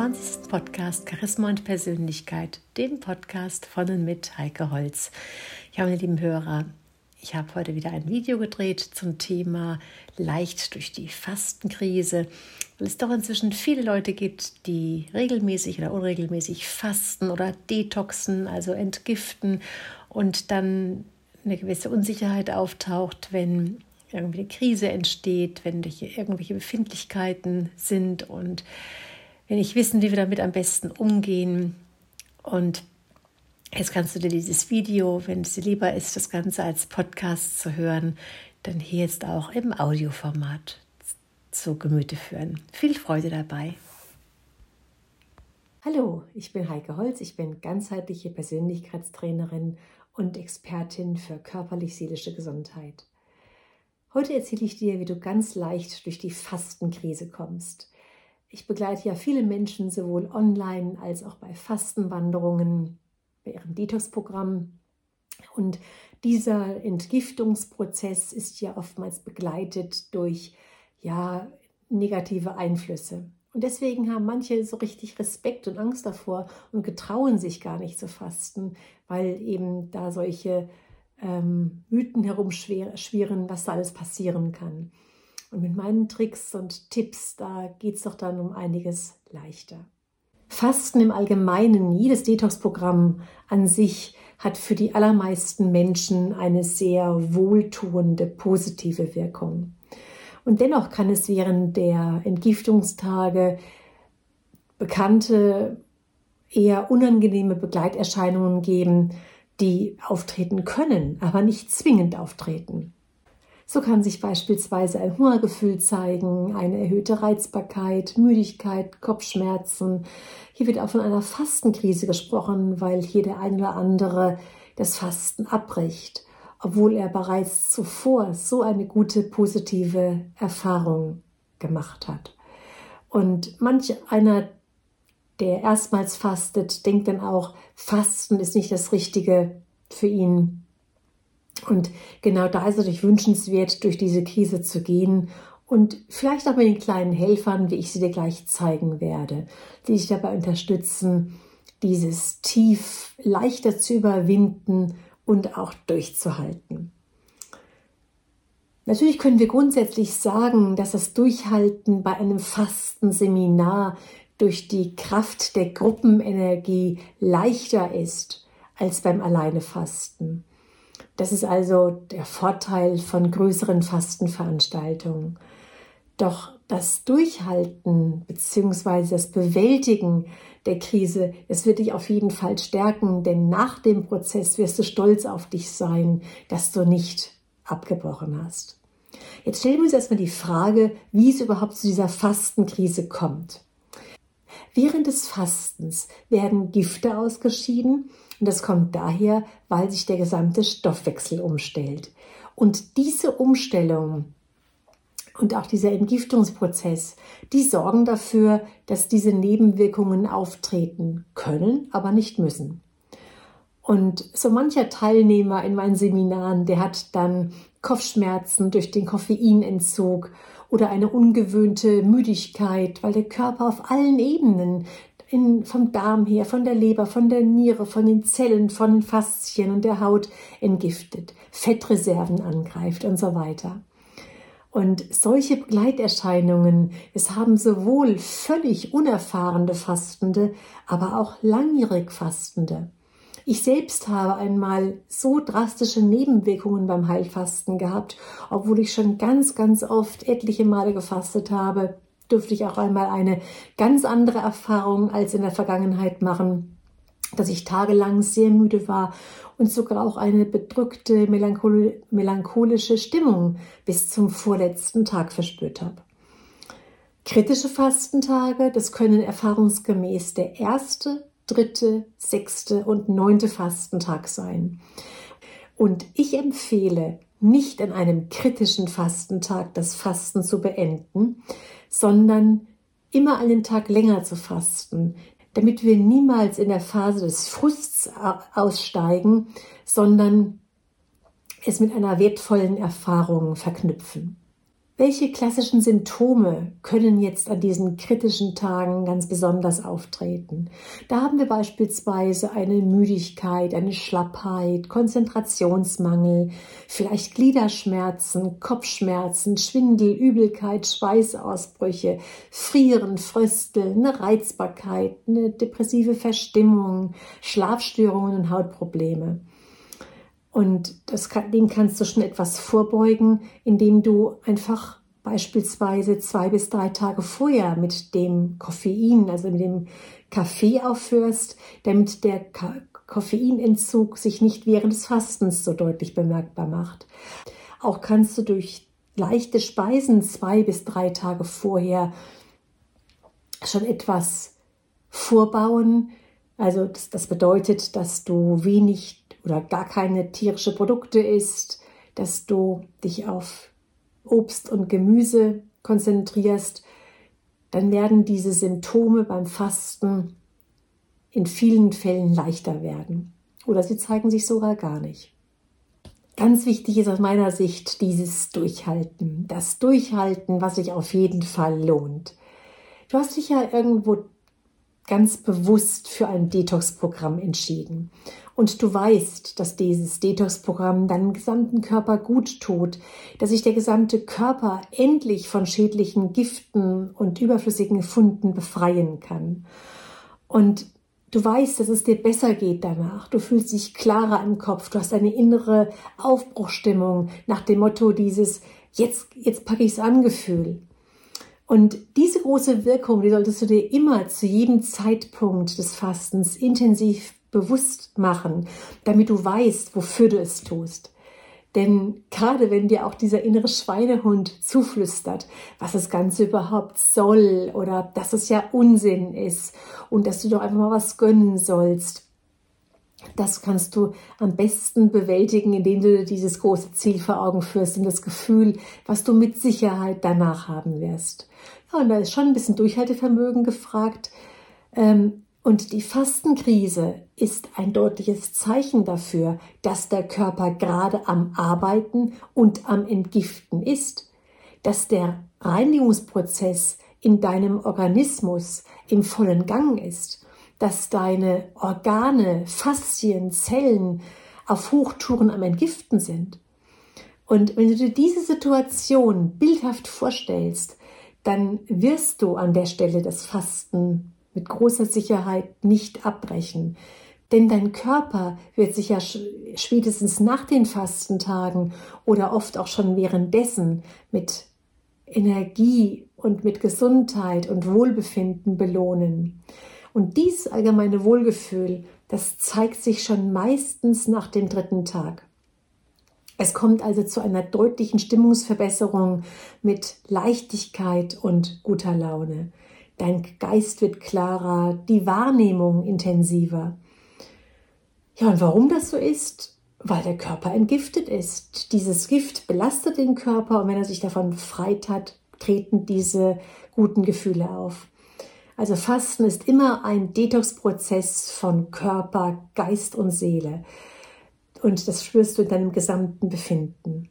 220. Podcast Charisma und Persönlichkeit, dem Podcast von und mit Heike Holz. Ja, meine lieben Hörer, ich habe heute wieder ein Video gedreht zum Thema leicht durch die Fastenkrise, weil es doch inzwischen viele Leute gibt, die regelmäßig oder unregelmäßig fasten oder detoxen, also entgiften und dann eine gewisse Unsicherheit auftaucht, wenn irgendwie eine Krise entsteht, wenn irgendwelche Befindlichkeiten sind und wenn ich wissen, wie wir damit am besten umgehen. Und jetzt kannst du dir dieses Video, wenn es dir lieber ist, das Ganze als Podcast zu hören, dann hier jetzt auch im Audioformat zu Gemüte führen. Viel Freude dabei. Hallo, ich bin Heike Holz, ich bin ganzheitliche Persönlichkeitstrainerin und Expertin für körperlich-seelische Gesundheit. Heute erzähle ich dir, wie du ganz leicht durch die Fastenkrise kommst. Ich begleite ja viele Menschen sowohl online als auch bei Fastenwanderungen, bei ihrem Detox-Programm. Und dieser Entgiftungsprozess ist ja oftmals begleitet durch ja, negative Einflüsse. Und deswegen haben manche so richtig Respekt und Angst davor und getrauen sich gar nicht zu fasten, weil eben da solche ähm, Mythen herumschwirren, was da alles passieren kann. Und mit meinen Tricks und Tipps, da geht es doch dann um einiges leichter. Fasten im Allgemeinen, jedes Detox-Programm an sich hat für die allermeisten Menschen eine sehr wohltuende, positive Wirkung. Und dennoch kann es während der Entgiftungstage bekannte, eher unangenehme Begleiterscheinungen geben, die auftreten können, aber nicht zwingend auftreten. So kann sich beispielsweise ein Hungergefühl zeigen, eine erhöhte Reizbarkeit, Müdigkeit, Kopfschmerzen. Hier wird auch von einer Fastenkrise gesprochen, weil hier der ein oder andere das Fasten abbricht, obwohl er bereits zuvor so eine gute positive Erfahrung gemacht hat. Und manch einer der erstmals fastet, denkt dann auch, Fasten ist nicht das Richtige für ihn. Und genau da ist es natürlich wünschenswert, durch diese Krise zu gehen und vielleicht auch mit den kleinen Helfern, wie ich sie dir gleich zeigen werde, die dich dabei unterstützen, dieses Tief leichter zu überwinden und auch durchzuhalten. Natürlich können wir grundsätzlich sagen, dass das Durchhalten bei einem Fastenseminar durch die Kraft der Gruppenenergie leichter ist als beim Alleinefasten. Das ist also der Vorteil von größeren Fastenveranstaltungen. Doch das Durchhalten bzw. das Bewältigen der Krise, das wird dich auf jeden Fall stärken, denn nach dem Prozess wirst du stolz auf dich sein, dass du nicht abgebrochen hast. Jetzt stellen wir uns erstmal die Frage, wie es überhaupt zu dieser Fastenkrise kommt. Während des Fastens werden Gifte ausgeschieden und das kommt daher, weil sich der gesamte Stoffwechsel umstellt. Und diese Umstellung und auch dieser Entgiftungsprozess, die sorgen dafür, dass diese Nebenwirkungen auftreten können, aber nicht müssen. Und so mancher Teilnehmer in meinen Seminaren, der hat dann Kopfschmerzen durch den Koffeinentzug oder eine ungewöhnte Müdigkeit, weil der Körper auf allen Ebenen in, vom Darm her, von der Leber, von der Niere, von den Zellen, von den Faszien und der Haut entgiftet, Fettreserven angreift und so weiter. Und solche Begleiterscheinungen, es haben sowohl völlig unerfahrene Fastende, aber auch langjährig Fastende. Ich selbst habe einmal so drastische Nebenwirkungen beim Heilfasten gehabt, obwohl ich schon ganz, ganz oft etliche Male gefastet habe, durfte ich auch einmal eine ganz andere Erfahrung als in der Vergangenheit machen, dass ich tagelang sehr müde war und sogar auch eine bedrückte, melancholische Stimmung bis zum vorletzten Tag verspürt habe. Kritische Fastentage, das können erfahrungsgemäß der erste, dritte, sechste und neunte Fastentag sein. Und ich empfehle, nicht an einem kritischen Fastentag das Fasten zu beenden, sondern immer einen Tag länger zu fasten, damit wir niemals in der Phase des Frusts aussteigen, sondern es mit einer wertvollen Erfahrung verknüpfen. Welche klassischen Symptome können jetzt an diesen kritischen Tagen ganz besonders auftreten? Da haben wir beispielsweise eine Müdigkeit, eine Schlappheit, Konzentrationsmangel, vielleicht Gliederschmerzen, Kopfschmerzen, Schwindel, Übelkeit, Schweißausbrüche, Frieren, Frösteln, eine Reizbarkeit, eine depressive Verstimmung, Schlafstörungen und Hautprobleme. Und das kann, dem kannst du schon etwas vorbeugen, indem du einfach beispielsweise zwei bis drei Tage vorher mit dem Koffein, also mit dem Kaffee aufhörst, damit der Koffeinentzug sich nicht während des Fastens so deutlich bemerkbar macht. Auch kannst du durch leichte Speisen zwei bis drei Tage vorher schon etwas vorbauen. Also das, das bedeutet, dass du wenig oder gar keine tierische Produkte isst, dass du dich auf Obst und Gemüse konzentrierst, dann werden diese Symptome beim Fasten in vielen Fällen leichter werden. Oder sie zeigen sich sogar gar nicht. Ganz wichtig ist aus meiner Sicht dieses Durchhalten. Das Durchhalten, was sich auf jeden Fall lohnt. Du hast dich ja irgendwo ganz bewusst für ein Detox-Programm entschieden und du weißt, dass dieses Detox-Programm deinem gesamten Körper gut tut, dass sich der gesamte Körper endlich von schädlichen Giften und überflüssigen Funden befreien kann. Und du weißt, dass es dir besser geht danach. Du fühlst dich klarer im Kopf. Du hast eine innere Aufbruchstimmung nach dem Motto dieses jetzt, jetzt packe ich es an Gefühl. Und diese große Wirkung, die solltest du dir immer zu jedem Zeitpunkt des Fastens intensiv bewusst machen, damit du weißt, wofür du es tust. Denn gerade wenn dir auch dieser innere Schweinehund zuflüstert, was das Ganze überhaupt soll oder dass es ja Unsinn ist und dass du doch einfach mal was gönnen sollst, das kannst du am besten bewältigen, indem du dieses große Ziel vor Augen führst und das Gefühl, was du mit Sicherheit danach haben wirst. Ja, und da ist schon ein bisschen Durchhaltevermögen gefragt. Ähm, und die Fastenkrise ist ein deutliches Zeichen dafür, dass der Körper gerade am Arbeiten und am Entgiften ist, dass der Reinigungsprozess in deinem Organismus im vollen Gang ist, dass deine Organe, Faszien, Zellen auf Hochtouren am Entgiften sind. Und wenn du dir diese Situation bildhaft vorstellst, dann wirst du an der Stelle das Fasten mit großer Sicherheit nicht abbrechen. Denn dein Körper wird sich ja spätestens nach den Fastentagen oder oft auch schon währenddessen mit Energie und mit Gesundheit und Wohlbefinden belohnen. Und dieses allgemeine Wohlgefühl, das zeigt sich schon meistens nach dem dritten Tag. Es kommt also zu einer deutlichen Stimmungsverbesserung mit Leichtigkeit und guter Laune. Dein Geist wird klarer, die Wahrnehmung intensiver. Ja, und warum das so ist? Weil der Körper entgiftet ist. Dieses Gift belastet den Körper und wenn er sich davon befreit hat, treten diese guten Gefühle auf. Also Fasten ist immer ein Detox-Prozess von Körper, Geist und Seele. Und das spürst du in deinem gesamten Befinden.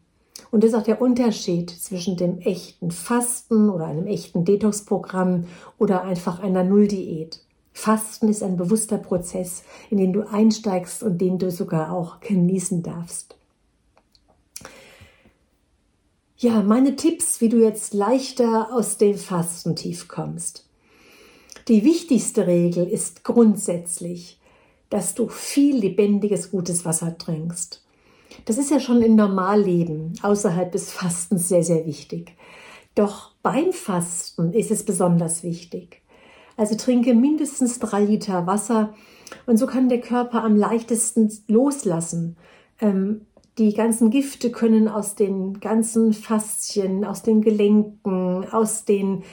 Und das ist auch der Unterschied zwischen dem echten Fasten oder einem echten Detox-Programm oder einfach einer Nulldiät. Fasten ist ein bewusster Prozess, in den du einsteigst und den du sogar auch genießen darfst. Ja, meine Tipps, wie du jetzt leichter aus dem Fastentief kommst. Die wichtigste Regel ist grundsätzlich, dass du viel lebendiges, gutes Wasser trinkst. Das ist ja schon im Normalleben außerhalb des Fastens sehr, sehr wichtig. Doch beim Fasten ist es besonders wichtig. Also trinke mindestens drei Liter Wasser und so kann der Körper am leichtesten loslassen. Ähm, die ganzen Gifte können aus den ganzen Faszien, aus den Gelenken, aus den,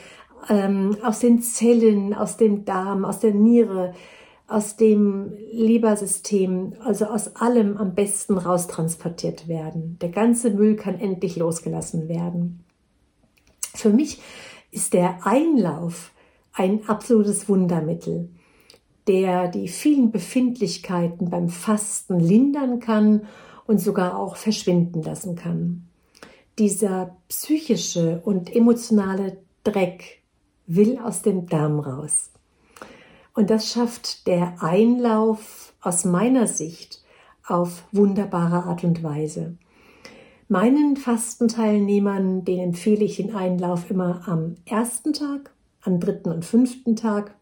ähm, aus den Zellen, aus dem Darm, aus der Niere, aus dem Lebersystem, also aus allem am besten raustransportiert werden. Der ganze Müll kann endlich losgelassen werden. Für mich ist der Einlauf ein absolutes Wundermittel, der die vielen Befindlichkeiten beim Fasten lindern kann und sogar auch verschwinden lassen kann. dieser psychische und emotionale Dreck will aus dem Darm raus. Und das schafft der Einlauf aus meiner Sicht auf wunderbare Art und Weise. Meinen Fastenteilnehmern, denen empfehle ich den Einlauf immer am ersten Tag, am dritten und fünften Tag.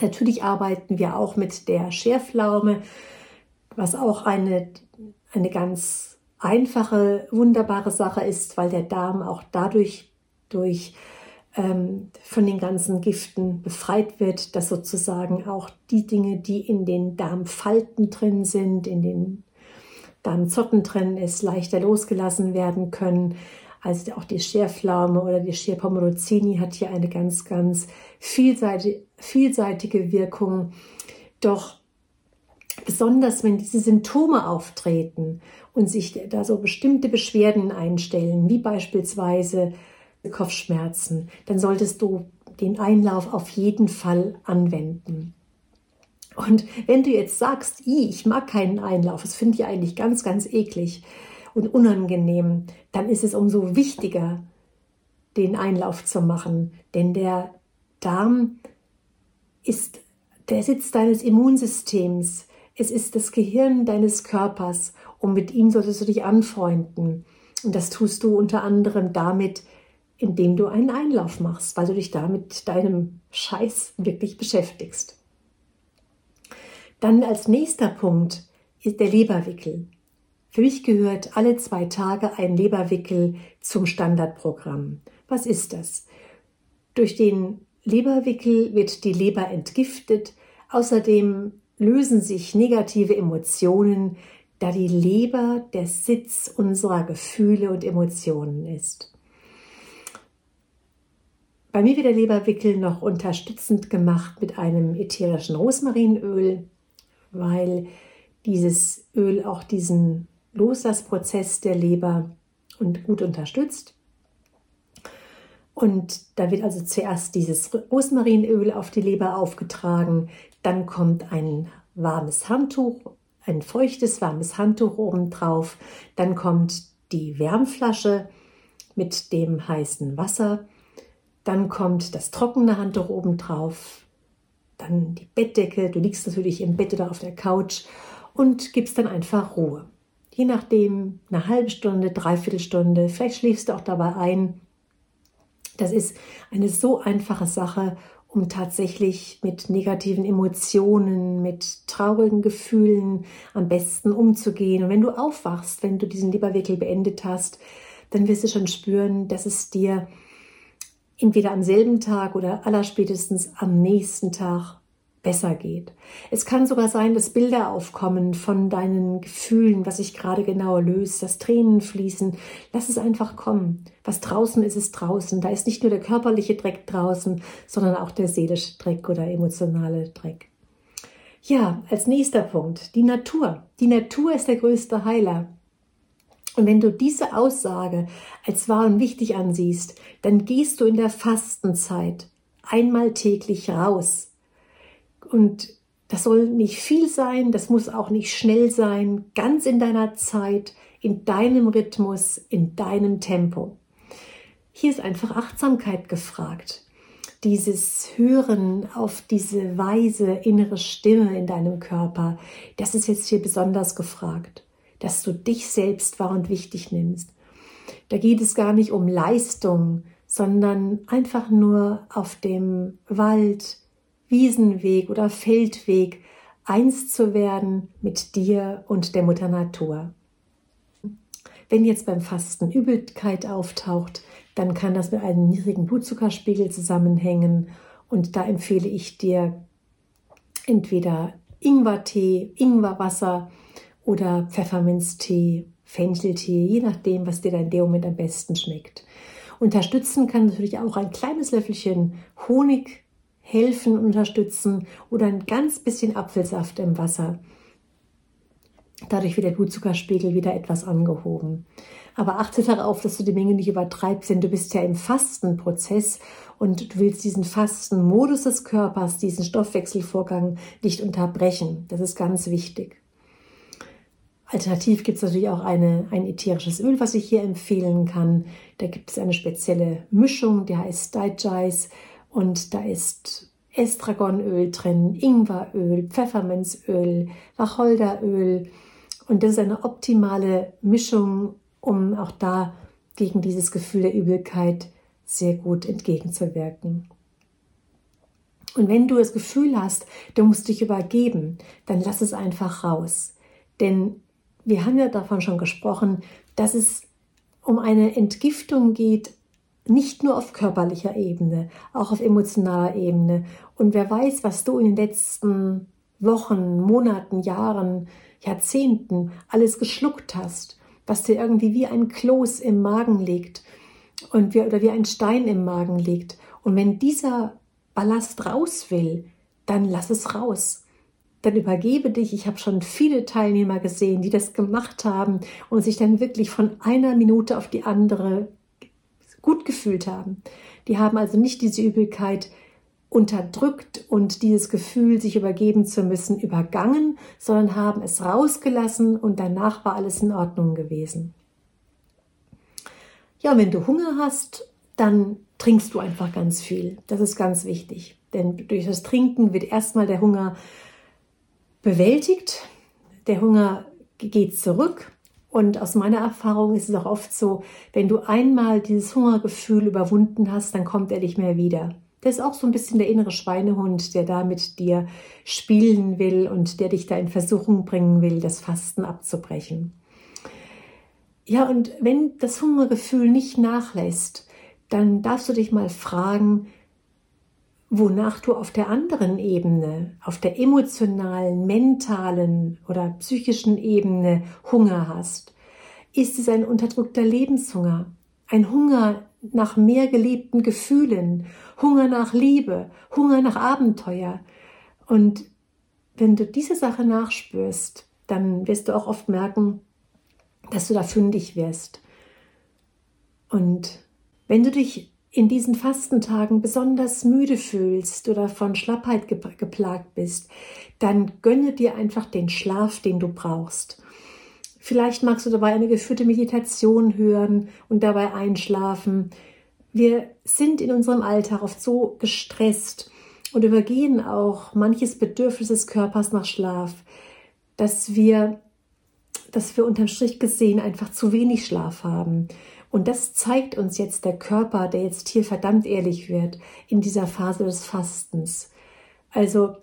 Natürlich arbeiten wir auch mit der Schärflaume, was auch eine, eine ganz einfache, wunderbare Sache ist, weil der Darm auch dadurch durch von den ganzen Giften befreit wird, dass sozusagen auch die Dinge, die in den Darmfalten drin sind, in den Darmzotten drin ist, leichter losgelassen werden können. Also auch die Scherflaume oder die Scherpomorozini hat hier eine ganz, ganz vielseitige, vielseitige Wirkung. Doch besonders wenn diese Symptome auftreten und sich da so bestimmte Beschwerden einstellen, wie beispielsweise Kopfschmerzen, dann solltest du den Einlauf auf jeden Fall anwenden. Und wenn du jetzt sagst, ich mag keinen Einlauf, das finde ich eigentlich ganz, ganz eklig und unangenehm, dann ist es umso wichtiger, den Einlauf zu machen. Denn der Darm ist der Sitz deines Immunsystems. Es ist das Gehirn deines Körpers und mit ihm solltest du dich anfreunden. Und das tust du unter anderem damit, indem du einen Einlauf machst, weil du dich da mit deinem Scheiß wirklich beschäftigst. Dann als nächster Punkt ist der Leberwickel. Für mich gehört alle zwei Tage ein Leberwickel zum Standardprogramm. Was ist das? Durch den Leberwickel wird die Leber entgiftet. Außerdem lösen sich negative Emotionen, da die Leber der Sitz unserer Gefühle und Emotionen ist. Bei mir wird der Leberwickel noch unterstützend gemacht mit einem ätherischen Rosmarinöl, weil dieses Öl auch diesen Loslassprozess der Leber und gut unterstützt. Und da wird also zuerst dieses Rosmarinöl auf die Leber aufgetragen, dann kommt ein warmes Handtuch, ein feuchtes warmes Handtuch obendrauf, dann kommt die Wärmflasche mit dem heißen Wasser dann kommt das trockene Handtuch oben drauf, dann die Bettdecke. Du liegst natürlich im Bett oder auf der Couch und gibst dann einfach Ruhe. Je nachdem, eine halbe Stunde, dreiviertel Stunde, vielleicht schläfst du auch dabei ein. Das ist eine so einfache Sache, um tatsächlich mit negativen Emotionen, mit traurigen Gefühlen am besten umzugehen. Und wenn du aufwachst, wenn du diesen Leberwickel beendet hast, dann wirst du schon spüren, dass es dir entweder am selben Tag oder allerspätestens am nächsten Tag besser geht. Es kann sogar sein, dass Bilder aufkommen von deinen Gefühlen, was sich gerade genau löst, dass Tränen fließen. Lass es einfach kommen. Was draußen ist, ist draußen. Da ist nicht nur der körperliche Dreck draußen, sondern auch der seelische Dreck oder emotionale Dreck. Ja, als nächster Punkt, die Natur. Die Natur ist der größte Heiler. Und wenn du diese Aussage als wahr und wichtig ansiehst, dann gehst du in der Fastenzeit einmal täglich raus. Und das soll nicht viel sein, das muss auch nicht schnell sein, ganz in deiner Zeit, in deinem Rhythmus, in deinem Tempo. Hier ist einfach Achtsamkeit gefragt. Dieses Hören auf diese weise innere Stimme in deinem Körper, das ist jetzt hier besonders gefragt dass du dich selbst wahr und wichtig nimmst. Da geht es gar nicht um Leistung, sondern einfach nur auf dem Wald, Wiesenweg oder Feldweg eins zu werden mit dir und der Mutter Natur. Wenn jetzt beim Fasten Übelkeit auftaucht, dann kann das mit einem niedrigen Blutzuckerspiegel zusammenhängen und da empfehle ich dir entweder Ingwertee, Ingwerwasser oder Pfefferminztee, Fencheltee, je nachdem, was dir dann in dem Moment am besten schmeckt. Unterstützen kann natürlich auch ein kleines Löffelchen Honig helfen, unterstützen oder ein ganz bisschen Apfelsaft im Wasser. Dadurch wird der Blutzuckerspiegel wieder etwas angehoben. Aber achte darauf, dass du die Menge nicht übertreibst, denn du bist ja im Fastenprozess und du willst diesen Fastenmodus des Körpers, diesen Stoffwechselvorgang nicht unterbrechen. Das ist ganz wichtig. Alternativ gibt es natürlich auch eine, ein ätherisches Öl, was ich hier empfehlen kann. Da gibt es eine spezielle Mischung, die heißt Digize und da ist Estragonöl drin, Ingweröl, Pfefferminzöl, Wacholderöl und das ist eine optimale Mischung, um auch da gegen dieses Gefühl der Übelkeit sehr gut entgegenzuwirken. Und wenn du das Gefühl hast, du musst dich übergeben, dann lass es einfach raus. Denn wir haben ja davon schon gesprochen, dass es um eine Entgiftung geht, nicht nur auf körperlicher Ebene, auch auf emotionaler Ebene. Und wer weiß, was du in den letzten Wochen, Monaten, Jahren, Jahrzehnten alles geschluckt hast, was dir irgendwie wie ein Kloß im Magen liegt und wie, oder wie ein Stein im Magen liegt. Und wenn dieser Ballast raus will, dann lass es raus. Dann übergebe dich. Ich habe schon viele Teilnehmer gesehen, die das gemacht haben und sich dann wirklich von einer Minute auf die andere gut gefühlt haben. Die haben also nicht diese Übelkeit unterdrückt und dieses Gefühl, sich übergeben zu müssen, übergangen, sondern haben es rausgelassen und danach war alles in Ordnung gewesen. Ja, wenn du Hunger hast, dann trinkst du einfach ganz viel. Das ist ganz wichtig. Denn durch das Trinken wird erstmal der Hunger bewältigt. Der Hunger geht zurück und aus meiner Erfahrung ist es auch oft so, wenn du einmal dieses Hungergefühl überwunden hast, dann kommt er nicht mehr wieder. Das ist auch so ein bisschen der innere Schweinehund, der da mit dir spielen will und der dich da in Versuchung bringen will, das Fasten abzubrechen. Ja, und wenn das Hungergefühl nicht nachlässt, dann darfst du dich mal fragen, wonach du auf der anderen Ebene, auf der emotionalen, mentalen oder psychischen Ebene Hunger hast. Ist es ein unterdrückter Lebenshunger? Ein Hunger nach mehr gelebten Gefühlen, Hunger nach Liebe, Hunger nach Abenteuer. Und wenn du diese Sache nachspürst, dann wirst du auch oft merken, dass du da fündig wirst. Und wenn du dich in diesen Fastentagen besonders müde fühlst oder von Schlappheit geplagt bist, dann gönne dir einfach den Schlaf, den du brauchst. Vielleicht magst du dabei eine geführte Meditation hören und dabei einschlafen. Wir sind in unserem Alltag oft so gestresst und übergehen auch manches Bedürfnis des Körpers nach Schlaf, dass wir, dass wir unterm Strich gesehen einfach zu wenig Schlaf haben. Und das zeigt uns jetzt der Körper, der jetzt hier verdammt ehrlich wird in dieser Phase des Fastens. Also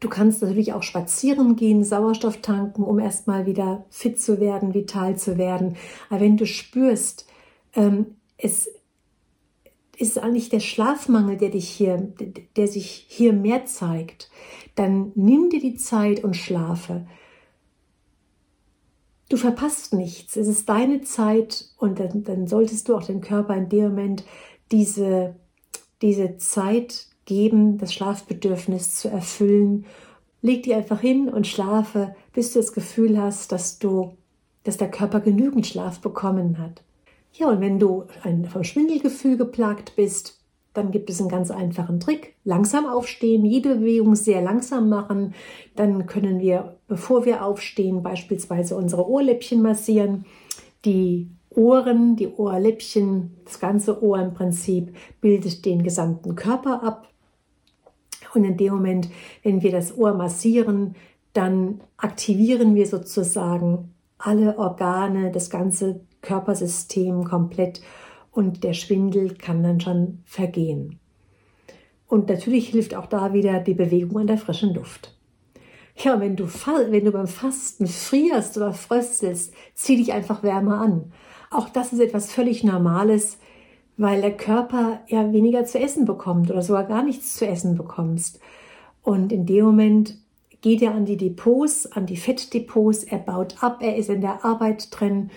du kannst natürlich auch spazieren gehen, Sauerstoff tanken, um erstmal wieder fit zu werden, vital zu werden. Aber wenn du spürst, ähm, es ist eigentlich der Schlafmangel, der dich hier, der sich hier mehr zeigt, dann nimm dir die Zeit und schlafe. Du verpasst nichts. Es ist deine Zeit und dann, dann solltest du auch dem Körper in dem Moment diese, diese Zeit geben, das Schlafbedürfnis zu erfüllen. Leg dich einfach hin und schlafe, bis du das Gefühl hast, dass du, dass der Körper genügend Schlaf bekommen hat. Ja, und wenn du ein, vom Schwindelgefühl geplagt bist, dann gibt es einen ganz einfachen Trick. Langsam aufstehen, jede Bewegung sehr langsam machen. Dann können wir, bevor wir aufstehen, beispielsweise unsere Ohrläppchen massieren. Die Ohren, die Ohrläppchen, das ganze Ohr im Prinzip bildet den gesamten Körper ab. Und in dem Moment, wenn wir das Ohr massieren, dann aktivieren wir sozusagen alle Organe, das ganze Körpersystem komplett und der Schwindel kann dann schon vergehen. Und natürlich hilft auch da wieder die Bewegung an der frischen Luft. Ja, wenn du, wenn du beim Fasten frierst oder fröstelst, zieh dich einfach wärmer an. Auch das ist etwas völlig Normales, weil der Körper ja weniger zu essen bekommt oder sogar gar nichts zu essen bekommst. Und in dem Moment geht er an die Depots, an die Fettdepots, er baut ab, er ist in der Arbeit drin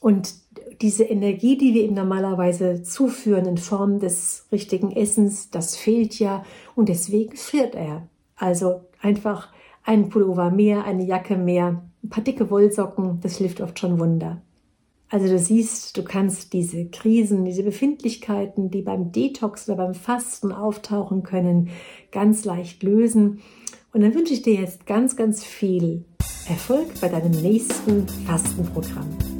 und diese Energie, die wir ihm normalerweise zuführen in Form des richtigen Essens, das fehlt ja und deswegen friert er. Also einfach ein Pullover mehr, eine Jacke mehr, ein paar dicke Wollsocken, das hilft oft schon Wunder. Also du siehst, du kannst diese Krisen, diese Befindlichkeiten, die beim Detox oder beim Fasten auftauchen können, ganz leicht lösen. Und dann wünsche ich dir jetzt ganz, ganz viel Erfolg bei deinem nächsten Fastenprogramm.